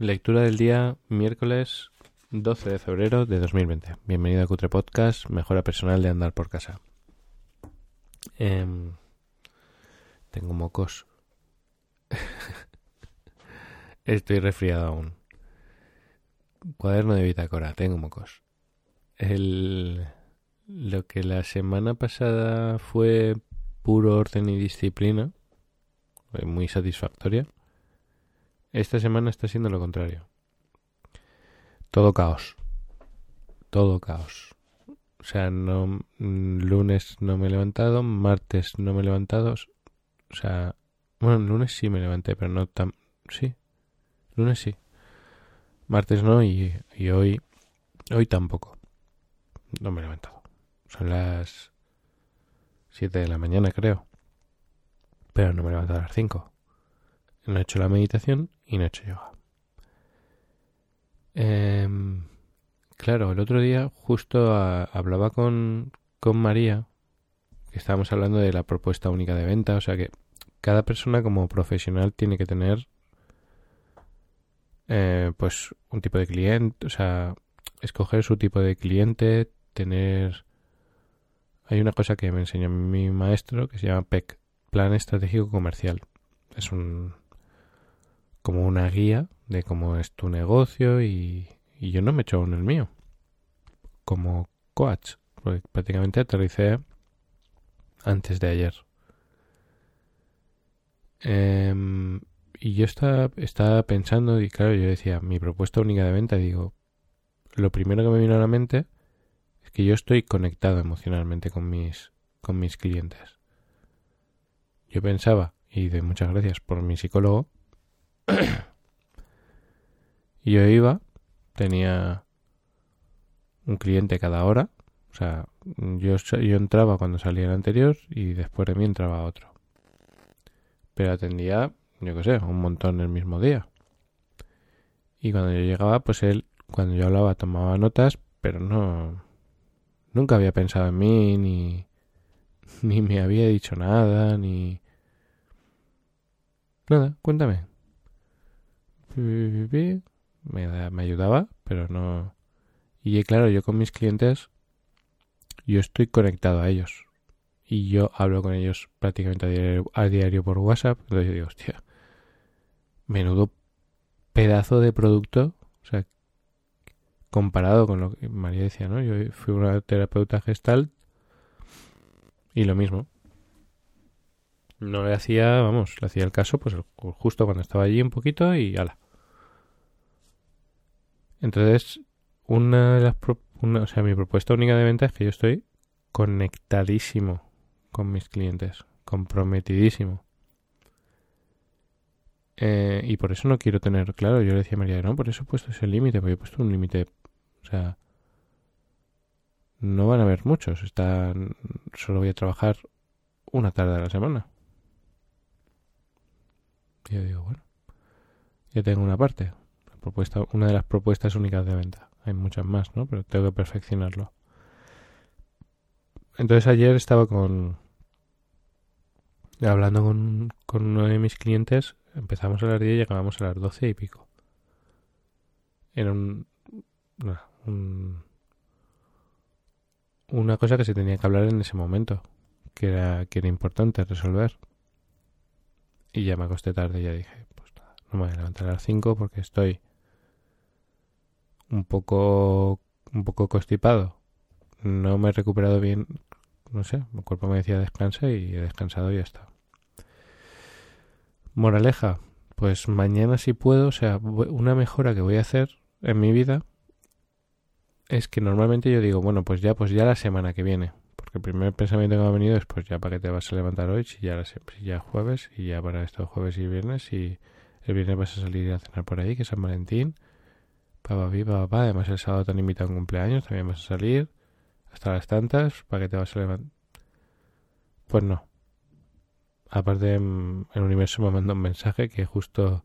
Lectura del día miércoles 12 de febrero de 2020. Bienvenido a Cutre Podcast, mejora personal de andar por casa. Em, tengo mocos. Estoy resfriado aún. Cuaderno de bitácora, tengo mocos. El, lo que la semana pasada fue puro orden y disciplina, muy satisfactoria esta semana está siendo lo contrario. Todo caos. Todo caos. O sea, no mm, lunes no me he levantado, martes no me he levantado. O sea, bueno, lunes sí me levanté, pero no tan... Sí, lunes sí. Martes no y, y hoy... Hoy tampoco. No me he levantado. Son las 7 de la mañana, creo. Pero no me he levantado a las 5 no he hecho la meditación y no he hecho yoga. Em, claro, el otro día justo hablaba con, con María, que estábamos hablando de la propuesta única de venta, o sea que cada persona como profesional tiene que tener eh, pues un tipo de cliente, o sea, escoger su tipo de cliente, tener... Hay una cosa que me enseñó mi maestro que se llama PEC, Plan Estratégico Comercial. Es un, como una guía de cómo es tu negocio y, yo no me he hecho en el mío. Como coach porque prácticamente aterricé antes de ayer. Em, y yo estaba, estaba pensando y claro yo decía mi propuesta única de venta digo lo primero que me vino a la mente es que yo estoy conectado emocionalmente con mis con mis clientes. Yo pensaba y de muchas gracias por mi psicólogo y yo iba, tenía un cliente cada hora. O sea, yo, yo entraba cuando salía el anterior y después de mí entraba otro. Pero atendía, yo qué sé, un montón el mismo día. Y cuando yo llegaba, pues él, cuando yo hablaba, tomaba notas, pero no. Nunca había pensado en mí, ni. ni me había dicho nada, ni. Nada, cuéntame, me, me ayudaba, pero no... Y claro, yo con mis clientes, yo estoy conectado a ellos. Y yo hablo con ellos prácticamente a diario, por WhatsApp. Entonces yo digo, hostia, menudo pedazo de producto. O sea, comparado con lo que María decía, ¿no? Yo fui una terapeuta gestal y lo mismo. No le hacía, vamos, le hacía el caso, pues justo cuando estaba allí un poquito y ala. Entonces, una de las o sea, mi propuesta única de venta es que yo estoy conectadísimo con mis clientes, comprometidísimo. Eh, y por eso no quiero tener, claro, yo le decía a María, no, por eso he puesto ese límite, porque he puesto un límite, o sea, no van a haber muchos, están, solo voy a trabajar una tarde a la semana. Y yo digo, bueno, ya tengo una parte, propuesta, una de las propuestas únicas de venta. Hay muchas más, ¿no? Pero tengo que perfeccionarlo. Entonces ayer estaba con hablando con, con uno de mis clientes, empezamos a las 10 y llegábamos a las 12 y pico. Era un, una cosa que se tenía que hablar en ese momento, que era, que era importante resolver. Y ya me acosté tarde y ya dije, pues nada, no me voy a levantar a las 5 porque estoy un poco un poco constipado. No me he recuperado bien, no sé, mi cuerpo me decía descansa y he descansado y ya está. Moraleja, pues mañana si puedo, o sea, una mejora que voy a hacer en mi vida es que normalmente yo digo, bueno, pues ya, pues ya la semana que viene. Porque el primer pensamiento que me ha venido es, pues ya para qué te vas a levantar hoy, si ya, si ya jueves, y ya para estos jueves y viernes, y el viernes vas a salir a cenar por ahí, que es San Valentín, Papá, papá, Además, el sábado te han invitado a un cumpleaños, también vas a salir. Hasta las tantas, ¿para que te vas a levantar? Pues no. Aparte, el universo me mandó un mensaje que justo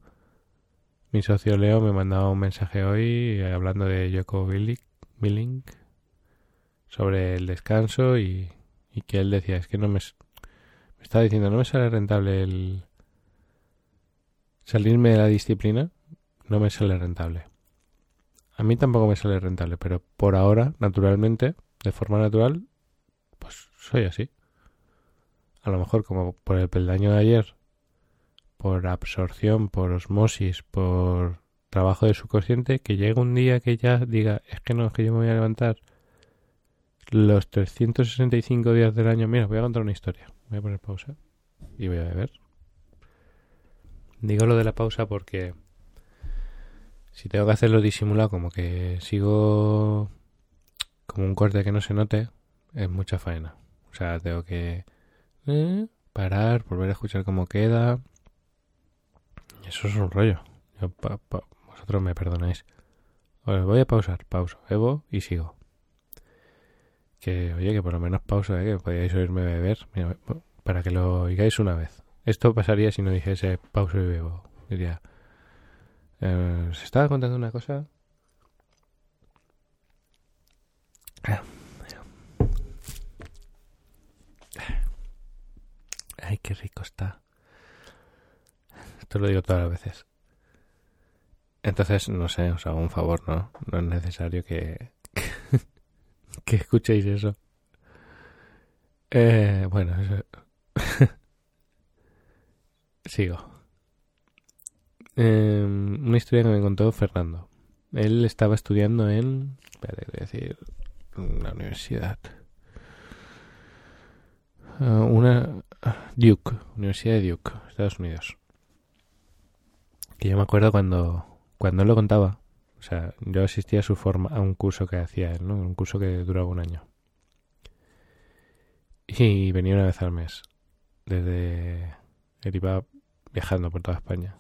mi socio Leo me mandaba un mensaje hoy eh, hablando de Yoko Billing sobre el descanso y, y que él decía, es que no me, me estaba diciendo, no me sale rentable el salirme de la disciplina no me sale rentable. A mí tampoco me sale rentable, pero por ahora, naturalmente, de forma natural, pues soy así. A lo mejor como por el peldaño de ayer, por absorción, por osmosis, por trabajo de subconsciente, que llegue un día que ya diga, es que no, es que yo me voy a levantar los 365 días del año. Mira, voy a contar una historia. Voy a poner pausa y voy a beber. Digo lo de la pausa porque si tengo que hacerlo disimulado, como que sigo como un corte que no se note, es mucha faena. O sea, tengo que eh, parar, volver a escuchar cómo queda. Eso es un rollo. vosotros me perdonáis. voy a pausar, pauso, bebo y sigo. Que, oye, que por lo menos pausa, ¿eh? que podíais oírme beber. para que lo oigáis una vez. Esto pasaría si no dijese pauso y bebo. Diría, eh, se estaba contando una cosa. Ay, qué rico está. Esto lo digo todas las veces. Entonces, no sé, os hago un favor, ¿no? No es necesario que, que escuchéis eso. Eh, bueno, eso, Sigo. Em, una historia que me contó Fernando. Él estaba estudiando en. Espera, voy a decir. La universidad. Ah, una. Duke. Universidad de Duke, Estados Unidos. Que yo me acuerdo cuando. Cuando él lo contaba. O sea, yo asistía a su forma. A un curso que hacía él, ¿no? Un curso que duraba un año. Y venía una vez al mes. Desde. Él iba viajando por toda España.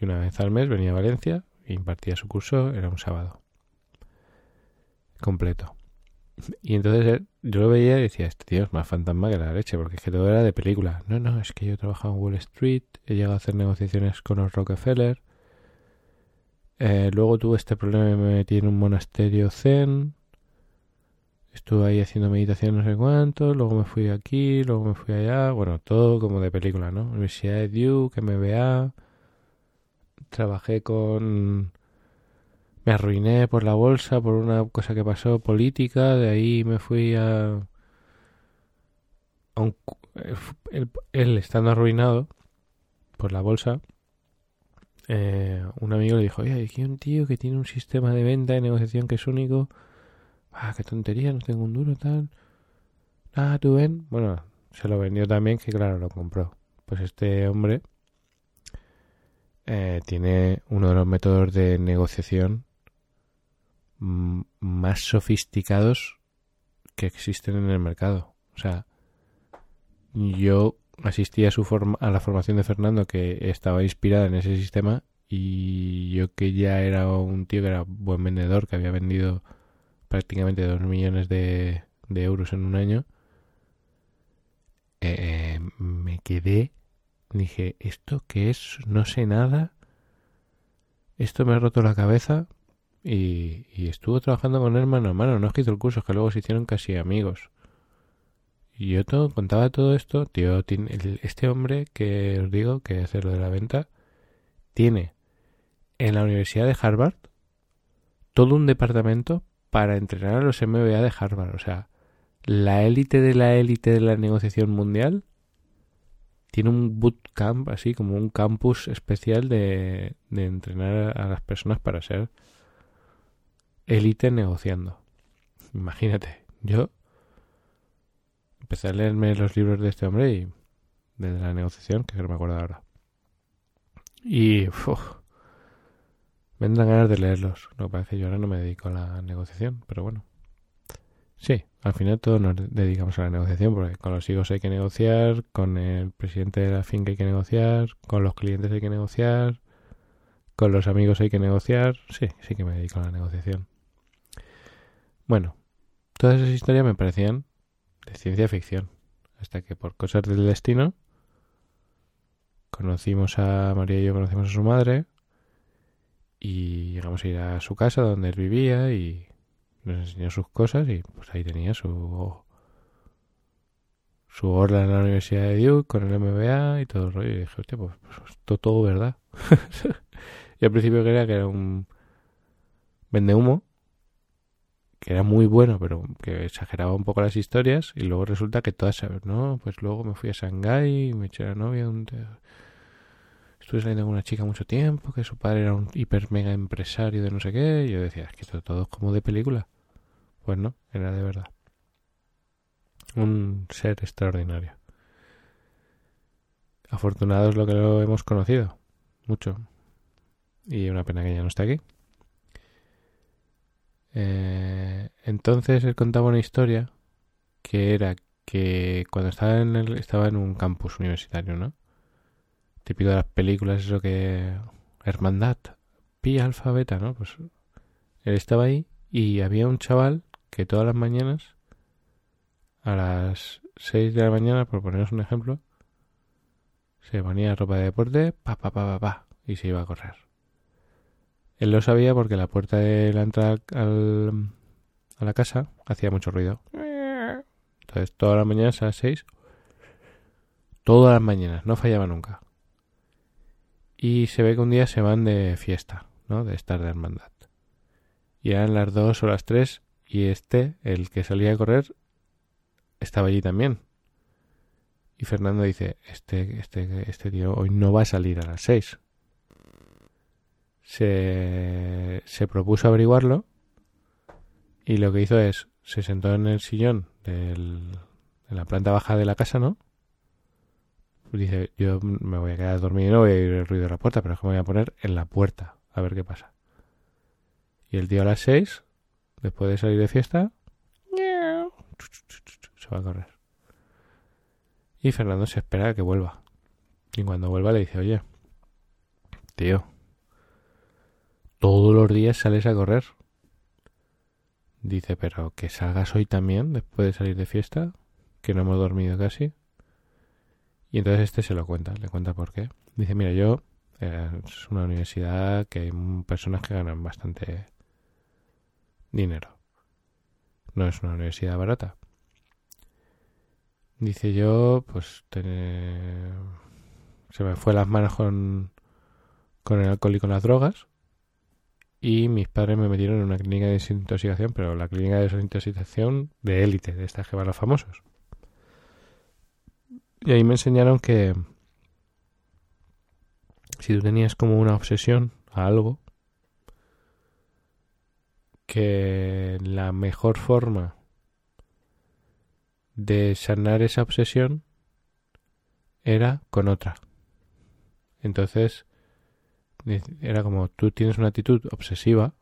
Y una vez al mes venía a Valencia e impartía su curso, era un sábado. Completo. Y entonces yo lo veía y decía, este tío es más fantasma que la leche, porque es que todo era de película. No, no, es que yo he trabajado en Wall Street, he llegado a hacer negociaciones con los Rockefeller. Eh, luego tuve este problema y me metí en un monasterio zen. Estuve ahí haciendo meditación no sé cuánto, luego me fui aquí, luego me fui allá, bueno, todo como de película, ¿no? Universidad de Duke, MBA, trabajé con... Me arruiné por la bolsa, por una cosa que pasó política, de ahí me fui a... a un... él, estando arruinado por la bolsa, eh, un amigo le dijo, oye, aquí hay un tío que tiene un sistema de venta y negociación que es único Ah, qué tontería, no tengo un duro, tal. Ah, tú ven. Bueno, se lo vendió también, que claro, lo compró. Pues este hombre eh, tiene uno de los métodos de negociación más sofisticados que existen en el mercado. O sea, yo asistí a su a la formación de Fernando que estaba inspirada en ese sistema y yo que ya era un tío que era buen vendedor, que había vendido prácticamente 2 millones de, euros en un año, eh, me quedé, dije, ¿esto qué es? No sé nada. Esto me ha roto la cabeza y, estuvo trabajando con él mano a mano. No escrito el curso, que luego se hicieron casi amigos. Y yo todo, contaba todo esto, tío, este hombre que os digo que hace lo de la venta, tiene en la Universidad de Harvard todo un departamento para entrenar a los MBA de Harvard. O sea, la élite de la élite de la negociación mundial tiene un bootcamp, así como un campus especial de, de entrenar a las personas para ser élite negociando. Imagínate, yo empecé a leerme los libros de este hombre y de la negociación, que no me acuerdo ahora. Y me dan ganas de leerlos. Lo que que yo ahora no me dedico a la negociación, pero bueno. Sí, al final todos nos dedicamos a la negociación, porque con los hijos hay que negociar, con el presidente de la finca hay que negociar, con los clientes hay que negociar, con los amigos hay que negociar. Sí, sí que me dedico a la negociación. Bueno, todas esas historias me parecían de ciencia ficción, hasta que por cosas del destino conocimos a María y yo conocimos a su madre, y llegamos a ir a su casa donde él vivía y nos enseñó sus cosas y pues ahí tenía su su orla en la Universidad de Duke con el MBA y todo el rollo. Y dije, hostia, pues, pues todo, todo verdad. Yo al principio creía que era un vende humo, que era muy bueno, pero que exageraba un poco las historias, y luego resulta que todas ¿no? Pues luego me fui a Shanghái, me eché la novia, estuve saliendo con una chica mucho tiempo, que su padre era un hiper mega empresario de no sé qué, y yo decía, es que todo, todo es como de película. Pues no, era de verdad. Un ser extraordinario. Afortunado es lo que lo hemos conocido. Mucho. Y una pena que ya no esté aquí. Eh, entonces él contaba una historia que era que cuando estaba en, el, estaba en un campus universitario, ¿no? Típico de las películas, eso que... Hermandad, pi alfabeta, ¿no? Pues él estaba ahí y había un chaval que todas las mañanas, a las 6 de la mañana, por poneros un ejemplo, se ponía ropa de deporte, pa, pa, pa, pa, pa, y se iba a correr. Él lo sabía porque la puerta de la entrada al, a la casa hacía mucho ruido. Entonces, todas las mañanas a las seis, todas las mañanas, no fallaba nunca. Y se ve que un día se van de fiesta, ¿no? De estar de hermandad. Y eran las dos o las tres y este, el que salía a correr, estaba allí también. Y Fernando dice, este, este, este tío hoy no va a salir a las seis se, se propuso averiguarlo y lo que hizo es, se sentó en el sillón del, en la planta baja de la casa, ¿no? Dice, yo me voy a quedar dormido y no voy a ir el ruido de la puerta, pero es que me voy a poner en la puerta a ver qué pasa. Y el tío a las seis, después de salir de fiesta, se va a correr. Y Fernando se espera a que vuelva. Y cuando vuelva le dice, oye, tío, todos los días sales a correr. Dice, pero que salgas hoy también, después de salir de fiesta, que no hemos dormido casi. Y entonces este se lo cuenta, le cuenta por qué. Dice, mira, yo eh, es una universidad que hay personas que ganan bastante dinero. No es una universidad barata. Dice yo, pues se me fue las manos con, con el alcohol y con las drogas y mis padres me metieron en una clínica de desintoxicación, pero la clínica de desintoxicación de élite, de estas que van los famosos. Y ahí me enseñaron que si tú tenías como una obsesión a algo, que la mejor forma de sanar esa obsesión era con otra. Entonces, era como tú tienes una actitud obsesiva,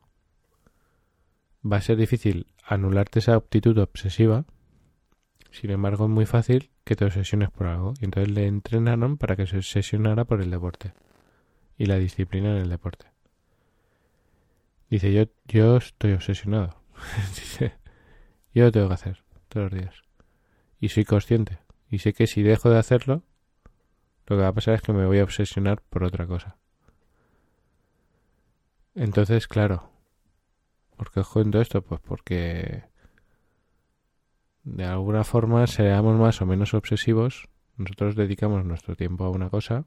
va a ser difícil anularte esa actitud obsesiva, sin embargo es muy fácil que te obsesiones por algo. Y entonces le entrenaron para que se obsesionara por el deporte y la disciplina en el deporte. Dice, yo, yo estoy obsesionado. Dice, yo lo tengo que hacer todos los días. Y soy consciente. Y sé que si dejo de hacerlo, lo que va a pasar es que me voy a obsesionar por otra cosa. Entonces, claro, ¿por qué os cuento esto? Pues porque de alguna forma seamos más o menos obsesivos, nosotros dedicamos nuestro tiempo a una cosa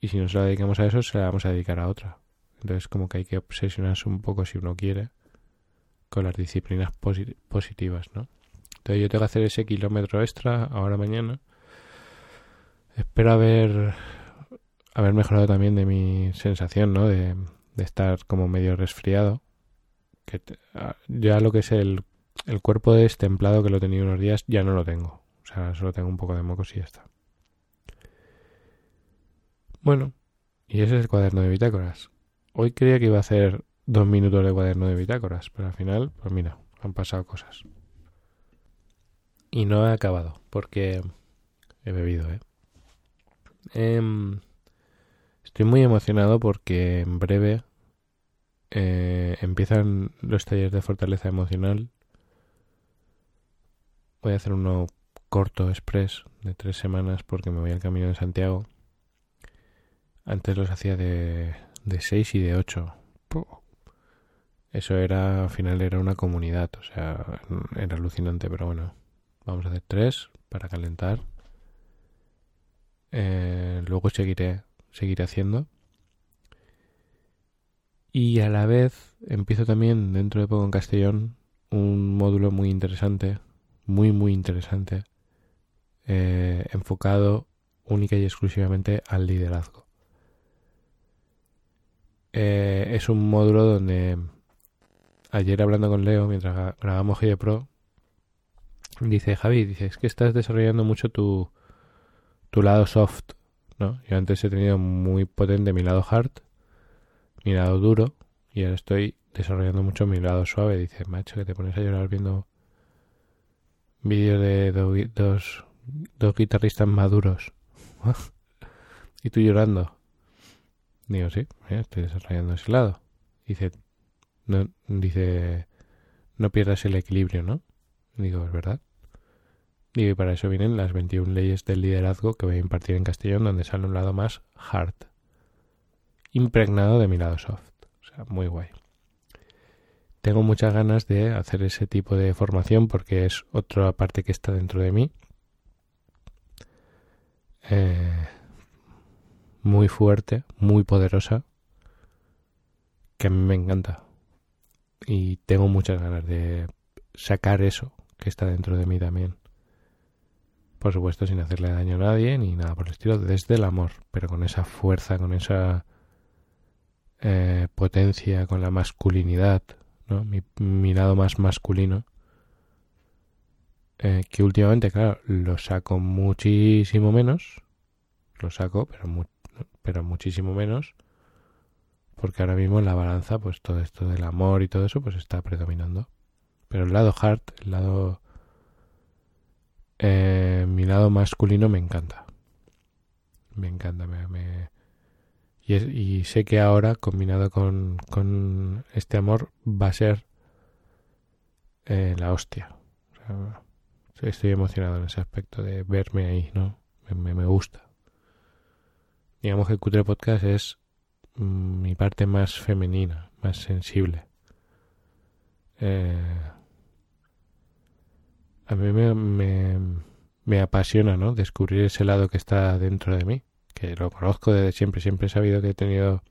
y si nos la dedicamos a eso, se la vamos a dedicar a otra. Entonces, como que hay que obsesionarse un poco si uno quiere con las disciplinas positivas, ¿no? Entonces yo tengo que hacer ese kilómetro extra ahora mañana. Espero haber haber mejorado también de mi sensación, ¿no? De, de estar como medio resfriado. Que ah, ya lo que es el, el cuerpo destemplado que lo tenía unos días, ya no lo tengo. O sea, solo tengo un poco de mocos y ya está. Bueno, y ese es el cuaderno de bitácoras. Hoy creía que iba a hacer dos minutos de cuaderno de bitácoras, pero al final, pues mira, han pasado cosas. Y no he acabado, porque he bebido, ¿eh? Em, estoy muy emocionado porque en breve eh, empiezan los talleres de fortaleza emocional. Voy a hacer uno corto, express, de tres semanas porque me voy al camino de Santiago. Antes los hacía de, de seis y de ocho. Eso era, al final era una comunidad, o sea, era alucinante, pero bueno, vamos a hacer tres para calentar. Eh, luego seguiré, seguiré haciendo. Y a la vez empiezo también dentro de poco en Castellón un módulo muy interesante, muy muy interesante, eh, enfocado única y exclusivamente al liderazgo. Eh, es un módulo donde ayer hablando con Leo mientras grabamos GD Pro dice Javi, dice es que estás desarrollando mucho tu, tu lado soft, ¿no? Yo antes he tenido muy potente mi lado hard, mi lado duro y ahora estoy desarrollando mucho mi lado suave. Dice, macho, que te pones a llorar viendo vídeos de dos, dos guitarristas maduros. y tú llorando. Digo, sí, estoy desarrollando ese lado. Dice, no, dice, no pierdas el equilibrio, ¿no? Digo, es verdad. Digo, y para eso vienen las 21 leyes del liderazgo que voy a impartir en Castellón, donde sale un lado más hard, impregnado de mi lado soft. O sea, muy guay. Tengo muchas ganas de hacer ese tipo de formación porque es otra parte que está dentro de mí. Eh, muy fuerte, muy poderosa, que a mí me encanta. Y tengo muchas ganas de sacar eso que está dentro de mí también. Por supuesto, sin hacerle daño a nadie ni nada por el estilo, desde el amor, pero con esa fuerza, con esa eh, potencia, con la masculinidad, ¿no? mi, lado más masculino. Eh, que últimamente, claro, lo saco muchísimo menos. Lo saco, pero pero muchísimo menos porque ahora mismo en la balanza pues todo esto del amor y todo eso pues está predominando pero el lado hard el lado eh, mi lado masculino me encanta me encanta me, Y, sé que ahora combinado con, con este amor va a ser eh, la hostia estoy emocionado en ese aspecto de verme ahí no me, me gusta digamos que Cutre Podcast es mm, mi parte más femenina, más sensible. Eh, a mí me, me, me, apasiona, ¿no? Descubrir ese lado que está dentro de mí, que lo conozco desde siempre, siempre he sabido que he tenido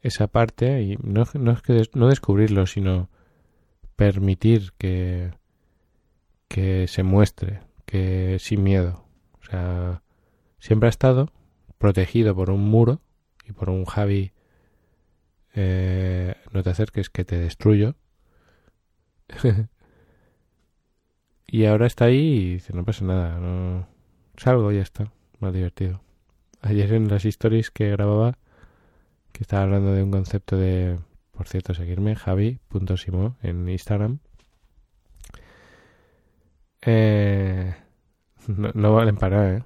esa parte y no, no es que no descubrirlo, sino permitir que, que se muestre, que sin miedo. O sea, siempre ha estado, protegido por un muro y por un Javi eh, no te acerques que te destruyo y ahora está ahí y dice no pasa nada no salgo y ya está más divertido ayer en las stories que grababa que estaba hablando de un concepto de por cierto seguirme javi.simo en Instagram eh, no, valen para eh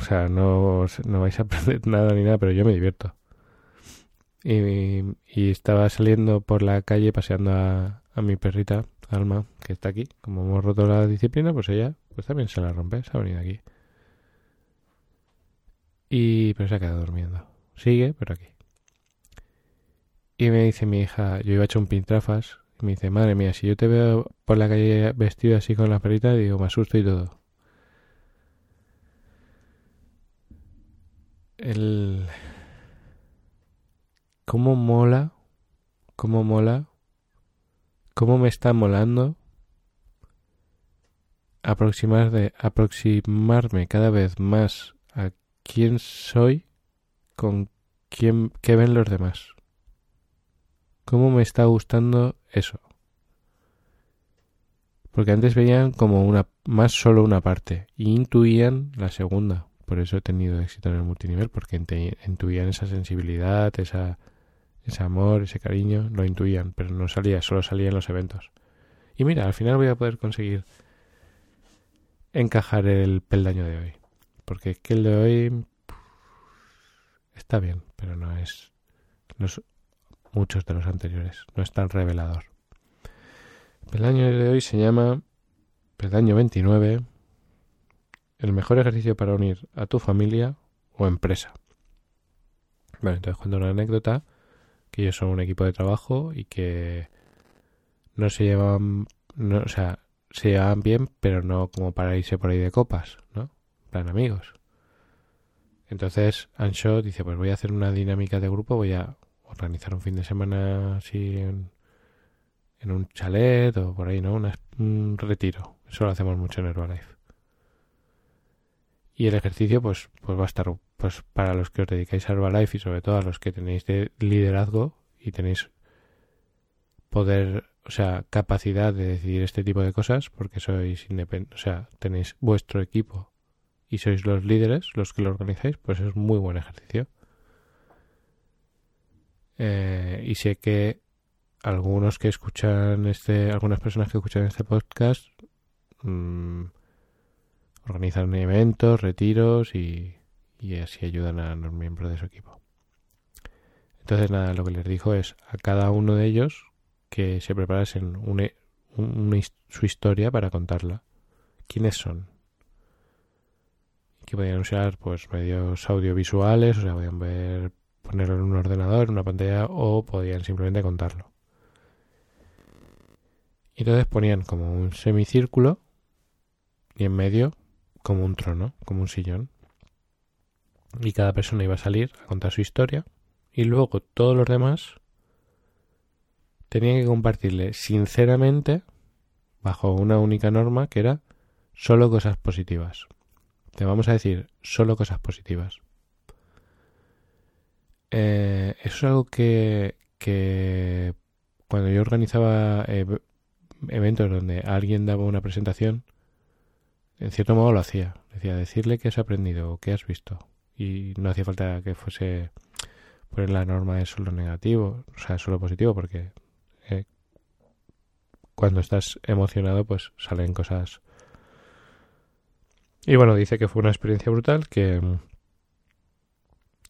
o sea, no, no vais a aprender nada ni nada, pero yo me divierto. Y, y estaba saliendo por la calle paseando a, a, mi perrita, Alma, que está aquí. Como hemos roto la disciplina, pues ella pues también se la rompe, se ha venido aquí. Y pero se ha quedado durmiendo. Sigue, pero aquí. Y me dice mi hija, yo iba a echar un pintrafas, y me dice, madre mía, si yo te veo por la calle vestido así con la perrita, digo, me asusto y todo. el cómo mola, cómo mola, cómo me está molando aproximar de, aproximarme cada vez más quién soy con quién qué ven los demás. Cómo me está gustando eso. Porque antes veían como una más solo una parte y intuían la segunda por eso he tenido éxito en el multinivel, porque intuían esa sensibilidad, esa, ese amor, ese cariño, lo intuían, pero no salía, solo salía en los eventos. Y mira, al final voy a poder conseguir encajar el peldaño de hoy. Porque es que el de hoy está bien, pero no es los, muchos de los anteriores. No es tan revelador. El peldaño de hoy se llama peldaño 29 el mejor ejercicio para unir a tu familia o empresa. Bueno, entonces cuento una anécdota que ellos son un equipo de trabajo y que no se llevan, no, o sea, se llevan bien, pero no como para irse por ahí de copas, ¿no? Plan amigos. Entonces Ancho dice, pues voy a hacer una dinámica de grupo, voy a organizar un fin de semana así en, en un chalet o por ahí, ¿no? un retiro. Eso lo hacemos mucho en Herbalife. Y el ejercicio, pues, pues va a estar, pues para los que os dedicáis a Herbalife y sobre todo a los que tenéis de liderazgo y tenéis poder, o sea, capacidad de decidir este tipo de cosas, porque sois independientes, o sea, tenéis vuestro equipo y sois los líderes, los que lo organizáis, pues es muy buen ejercicio. Eh, y sé que algunos que escuchan este, algunas personas que escuchan este podcast mmm, organizan eventos, retiros y, y así ayudan a los miembros de su equipo. Entonces nada, lo que les dijo es a cada uno de ellos que se preparasen su historia para contarla. ¿Quiénes son? Que podían usar pues medios audiovisuales, o sea, podían ver, ponerlo en un ordenador, en una pantalla, o podían simplemente contarlo. Y entonces ponían como un semicírculo y en medio como un trono, como un sillón. Y cada persona iba a salir a contar su historia y luego todos los demás tenían que compartirle sinceramente bajo una única norma que era solo cosas positivas. Te vamos a decir solo cosas positivas. Eh, eso es algo que, cuando yo organizaba eh, eventos donde alguien daba una presentación, en cierto modo lo hacía. Decía, decirle qué has aprendido o qué has visto. Y no hacía falta que fuese poner la norma de solo negativo, o sea, solo positivo, porque eh, cuando estás emocionado, pues salen cosas. Y bueno, dice que fue una experiencia brutal, que,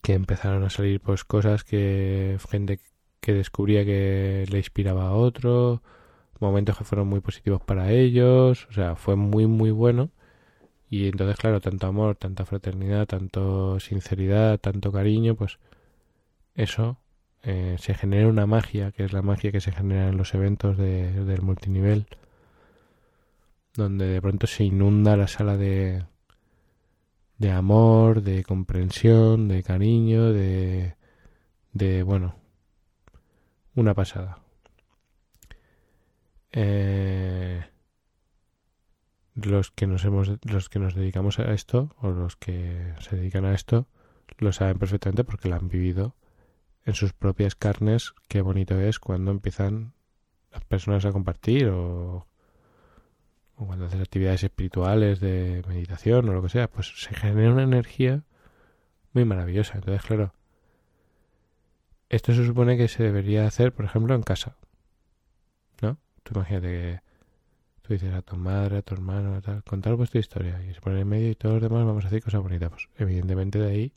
que empezaron a salir pues cosas que gente que descubría que le inspiraba a otro, momentos que fueron muy positivos para ellos, o sea, fue muy muy bueno. Y entonces, claro, tanto amor, tanta fraternidad, tanto sinceridad, tanto cariño, pues eso eh, se genera una magia, que es la magia que se genera en los eventos de, del multinivel, donde de pronto se inunda la sala de, de amor, de comprensión, de cariño, de, de bueno, una pasada. Eh, los que nos hemos los que nos dedicamos a esto o los que se dedican a esto lo saben perfectamente porque lo han vivido en sus propias carnes qué bonito es cuando empiezan las personas a compartir o, o cuando haces actividades espirituales de meditación o lo que sea pues se genera una energía muy maravillosa entonces claro esto se supone que se debería hacer por ejemplo en casa ¿no? tú imagínate que Tú dices a tu madre, a tu hermano, tal, contar vuestra historia y se pone en medio y todos los demás vamos a hacer cosas bonitas. Pues evidentemente de ahí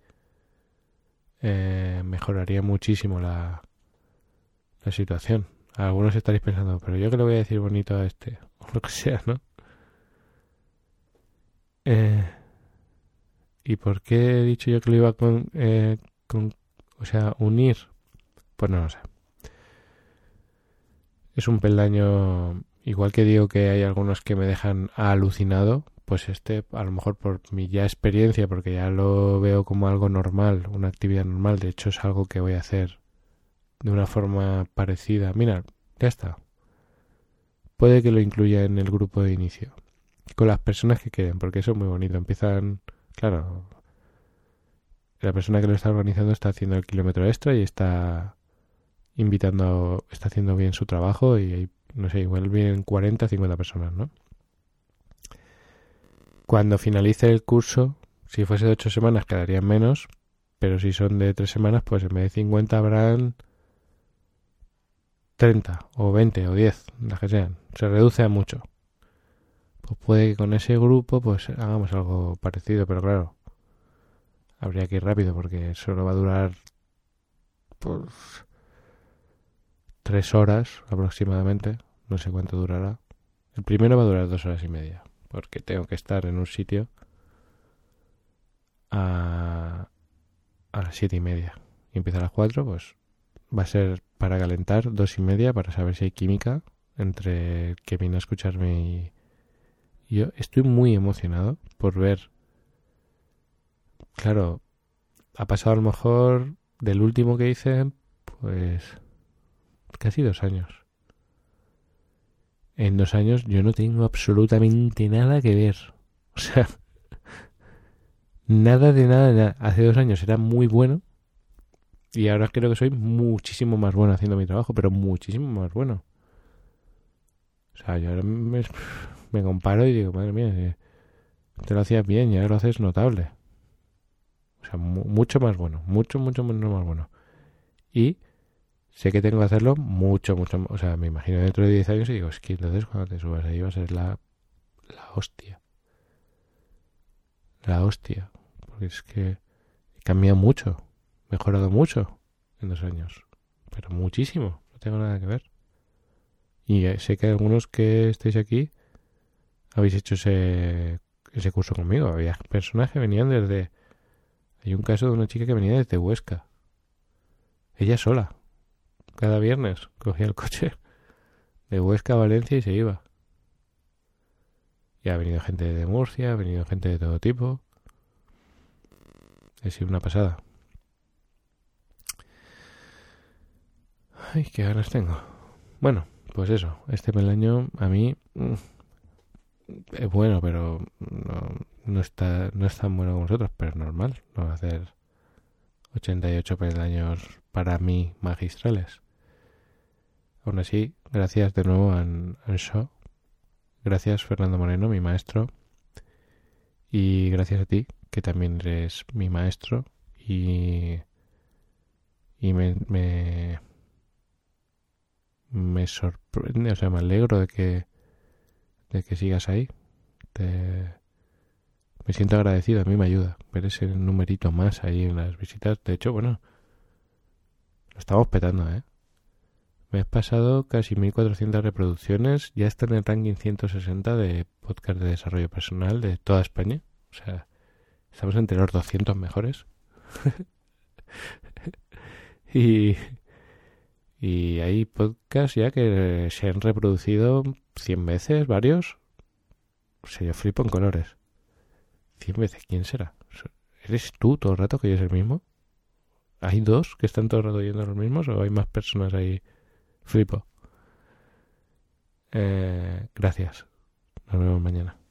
eh, mejoraría muchísimo la, la situación. Algunos estaréis pensando, pero yo que le voy a decir bonito a este, o lo que sea, ¿no? Eh, ¿Y por qué he dicho yo que lo iba con, eh, o sea, unir? Pues no lo sé. Es un peldaño Igual que digo que hay algunos que me dejan alucinado, pues este, a lo mejor por mi ya experiencia, porque ya lo veo como algo normal, una actividad normal, de hecho es algo que voy a hacer de una forma parecida. Mira, ya está. Puede que lo incluya en el grupo de inicio. Con las personas que queden, porque eso es muy bonito. Empiezan, claro, la persona que lo está organizando está haciendo el kilómetro extra y está invitando, está haciendo bien su trabajo y hay no sé, igual vienen 40, 50 personas, ¿no? Cuando finalice el curso, si fuese de 8 semanas quedarían menos, pero si son de 3 semanas, pues en vez de 50 habrán 30 o 20 o 10, las que sean. Se reduce a mucho. Pues puede que con ese grupo pues hagamos algo parecido, pero claro, habría que ir rápido porque solo va a durar pues tres horas aproximadamente. No sé cuánto durará. El primero va a durar dos horas y media. Porque tengo que estar en un sitio a, a las siete y media. Y empieza a las cuatro, pues va a ser para calentar dos y media para saber si hay química entre el que viene a escucharme y yo estoy muy emocionado por ver claro ha pasado a lo mejor del último que hice Pues casi dos años. En dos años yo no tengo absolutamente nada que ver. O sea, nada de nada de nada. Hace dos años era muy bueno y ahora creo que soy muchísimo más bueno haciendo mi trabajo, pero muchísimo más bueno. O sea, yo ahora me, me comparo y digo, madre mía, eh, te lo hacías bien y ahora lo haces notable. O sea, mucho más bueno, mucho, mucho, mucho más bueno. Y sé que tengo que hacerlo mucho, mucho, o sea, me imagino dentro de 10 años y digo, es que entonces cuando te subas ahí va a ser la, la hostia. La hostia. Porque es que cambia mucho mejorado mucho en dos años, pero muchísimo, no tengo nada que ver. Y eh, sé que algunos que estáis aquí habéis hecho ese, ese curso conmigo. Había personas que venían desde... Hay un caso de una chica que venía desde Huesca. Ella sola. Cada viernes cogía el coche de Huesca a Valencia y se iba. Y ha venido gente de Murcia, ha venido gente de todo tipo. Sido una pasada. Ay, qué ganas tengo. Bueno, pues eso. Este peldaño a mí mm, es bueno, pero no, está, no es tan bueno como vosotros, pero es normal. No va a hacer 88 peldaños para mí magistrales. Aún así, gracias de nuevo a Shaw. Gracias Fernando Moreno, mi maestro. Y gracias a ti, que también eres mi maestro. Y, y me, me me sorprende, o sea, me alegro de que, de que sigas ahí. me siento agradecido, a mí me ayuda ver ese numerito más ahí en las visitas. De hecho, bueno, lo estamos petando, ¿eh? Me he pasado casi 1400 reproducciones, ya está en el ranking 160 de podcast de desarrollo personal de toda España. O sea, estamos entre los 200 mejores. y, y hay podcasts ya que se han reproducido 100 veces, varios. O sea, yo flipo en colores. 100 veces, ¿quién será? ¿Eres tú todo el rato que oyes el mismo? ¿Hay dos que están todo el rato oyendo los mismos o hay más personas ahí? Flipo. Eh, gracias. Nos vemos mañana.